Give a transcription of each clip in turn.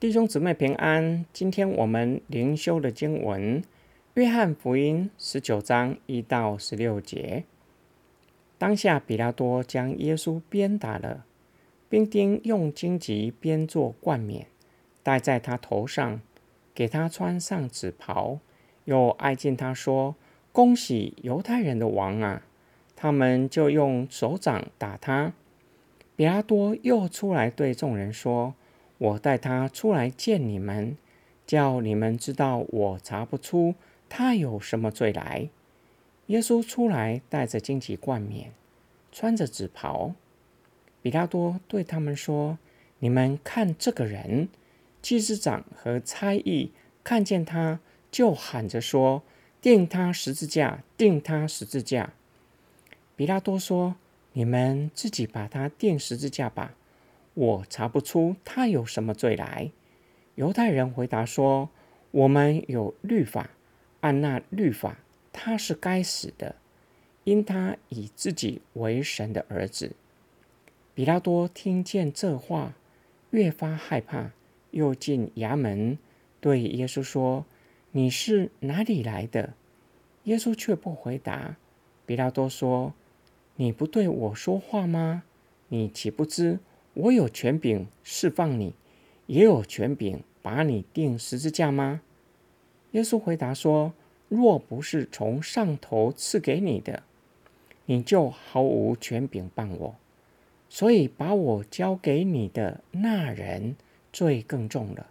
弟兄姊妹平安。今天我们灵修的经文《约翰福音》十九章一到十六节。当下，比拉多将耶稣鞭打了，兵丁用荆棘编作冠冕戴在他头上，给他穿上紫袍，又挨近他说：“恭喜犹太人的王啊！”他们就用手掌打他。比拉多又出来对众人说。我带他出来见你们，叫你们知道我查不出他有什么罪来。耶稣出来，带着荆棘冠冕，穿着紫袍。比拉多对他们说：“你们看这个人。”祭司长和差役看见他，就喊着说：“钉他十字架！钉他十字架！”比拉多说：“你们自己把他钉十字架吧。”我查不出他有什么罪来。犹太人回答说：“我们有律法，按那律法，他是该死的，因他以自己为神的儿子。”比拉多听见这话，越发害怕，又进衙门对耶稣说：“你是哪里来的？”耶稣却不回答。比拉多说：“你不对我说话吗？你岂不知？”我有权柄释放你，也有权柄把你钉十字架吗？耶稣回答说：“若不是从上头赐给你的，你就毫无权柄办我。所以把我交给你的那人罪更重了。”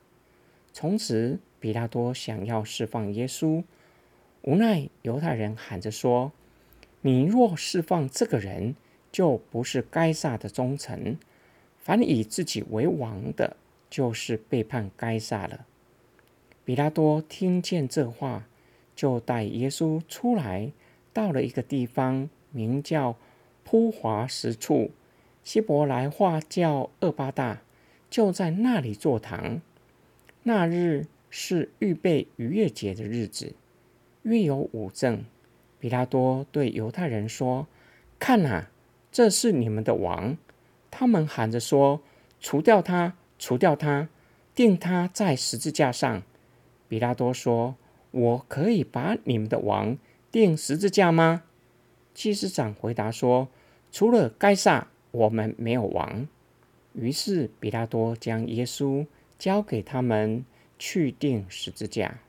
从此，比拉多想要释放耶稣，无奈犹太人喊着说：“你若释放这个人，就不是该撒的忠臣。”凡以自己为王的，就是背叛该撒了。比拉多听见这话，就带耶稣出来，到了一个地方，名叫铺华石处，希伯来话叫厄巴大，就在那里坐堂。那日是预备逾越节的日子，约有五正。比拉多对犹太人说：“看哪，这是你们的王。”他们喊着说：“除掉他，除掉他，钉他在十字架上。”比拉多说：“我可以把你们的王钉十字架吗？”祭司长回答说：“除了该撒，我们没有王。”于是比拉多将耶稣交给他们去钉十字架。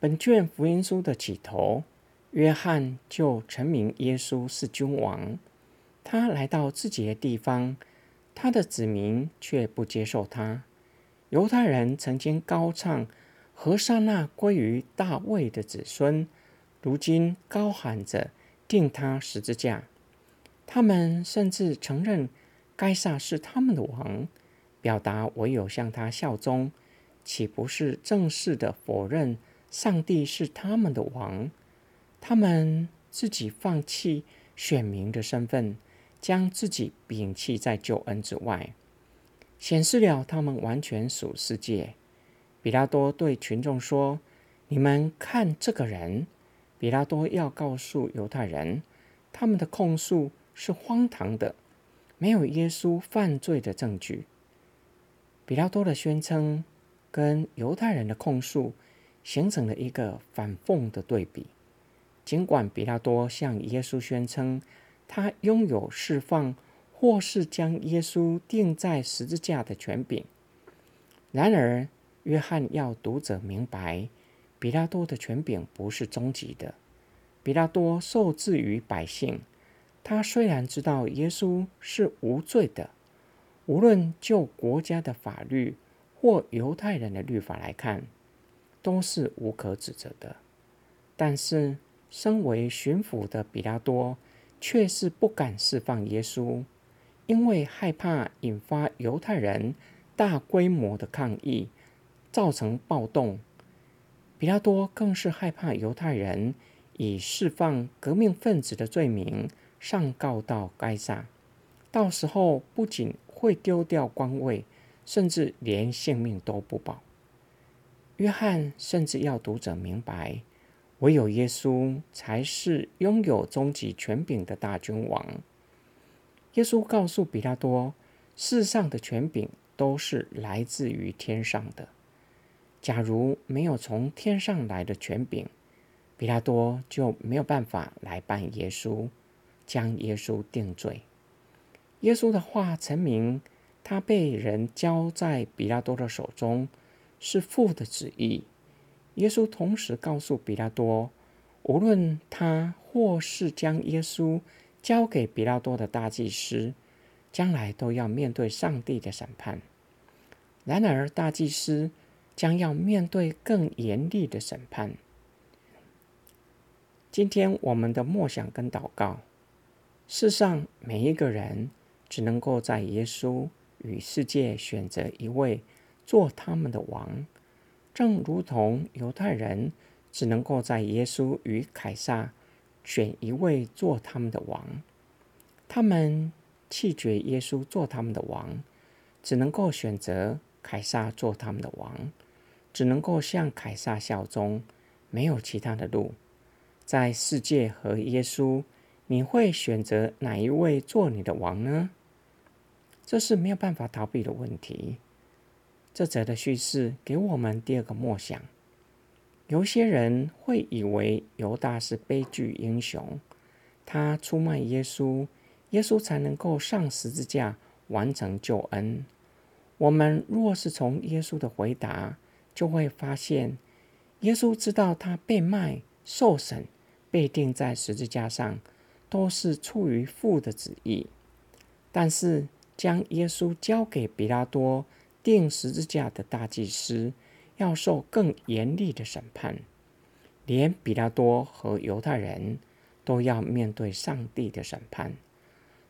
本卷福音书的起头，约翰就陈明耶稣是君王。他来到自己的地方，他的子民却不接受他。犹太人曾经高唱“何塞那归于大卫的子孙”，如今高喊着“定他十字架”。他们甚至承认该撒是他们的王，表达唯有向他效忠，岂不是正式的否认上帝是他们的王？他们自己放弃选民的身份。将自己摒弃在救恩之外，显示了他们完全属世界。比拉多对群众说：“你们看这个人。”比拉多要告诉犹太人，他们的控诉是荒唐的，没有耶稣犯罪的证据。比拉多的宣称跟犹太人的控诉形成了一个反讽的对比。尽管比拉多向耶稣宣称。他拥有释放或是将耶稣钉在十字架的权柄。然而，约翰要读者明白，比拉多的权柄不是终极的。比拉多受制于百姓，他虽然知道耶稣是无罪的，无论就国家的法律或犹太人的律法来看，都是无可指责的。但是，身为巡抚的比拉多。却是不敢释放耶稣，因为害怕引发犹太人大规模的抗议，造成暴动。比拉多更是害怕犹太人以释放革命分子的罪名上告到该撒，到时候不仅会丢掉官位，甚至连性命都不保。约翰甚至要读者明白。唯有耶稣才是拥有终极权柄的大君王。耶稣告诉比拉多，世上的权柄都是来自于天上的。假如没有从天上来的权柄，比拉多就没有办法来办耶稣，将耶稣定罪。耶稣的话陈明，他被人交在比拉多的手中，是父的旨意。耶稣同时告诉比拉多，无论他或是将耶稣交给比拉多的大祭司。将来都要面对上帝的审判。然而，大祭司将要面对更严厉的审判。今天我们的默想跟祷告，世上每一个人只能够在耶稣与世界选择一位做他们的王，正如同犹太人只能够在耶稣与凯撒选一位做他们的王，他们。弃绝耶稣做他们的王，只能够选择凯撒做他们的王，只能够向凯撒效忠，没有其他的路。在世界和耶稣，你会选择哪一位做你的王呢？这是没有办法逃避的问题。这则的叙事给我们第二个默想：有些人会以为犹大是悲剧英雄，他出卖耶稣。耶稣才能够上十字架完成救恩。我们若是从耶稣的回答，就会发现，耶稣知道他被卖、受审、被钉在十字架上，都是出于父的旨意。但是，将耶稣交给比拉多钉十字架的大祭司，要受更严厉的审判，连比拉多和犹太人都要面对上帝的审判。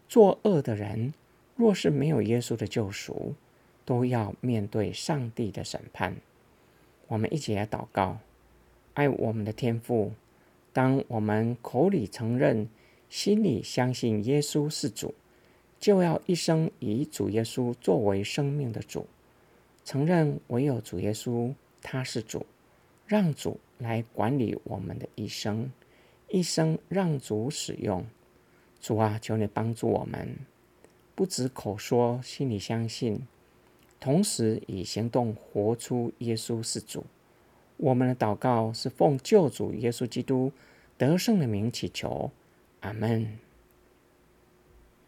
作恶的人，若是没有耶稣的救赎，都要面对上帝的审判。我们一起来祷告：爱我们的天父，当我们口里承认、心里相信耶稣是主，就要一生以主耶稣作为生命的主，承认唯有主耶稣他是主，让主来管理我们的一生，一生让主使用。主啊，求你帮助我们，不止口说，心里相信，同时以行动活出耶稣是主。我们的祷告是奉救主耶稣基督得胜的名祈求，阿门。